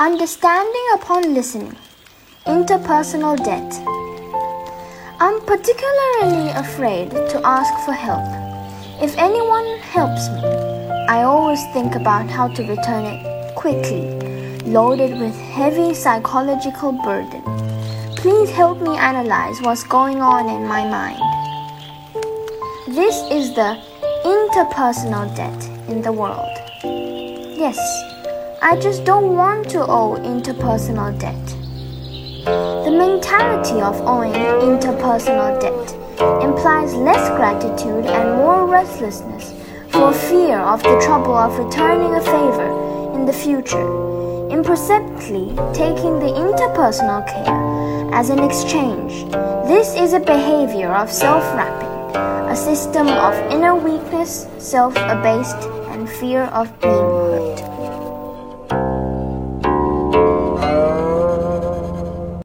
Understanding upon listening. Interpersonal debt. I'm particularly afraid to ask for help. If anyone helps me, I always think about how to return it quickly, loaded with heavy psychological burden. Please help me analyze what's going on in my mind. This is the interpersonal debt in the world. Yes, I just don't want to owe interpersonal debt. The mentality of owing interpersonal debt implies less gratitude and more restlessness for fear of the trouble of returning a favor in the future, imperceptibly taking the interpersonal care as an exchange. This is a behavior of self wrapping, a system of inner weakness, self abased, and fear of being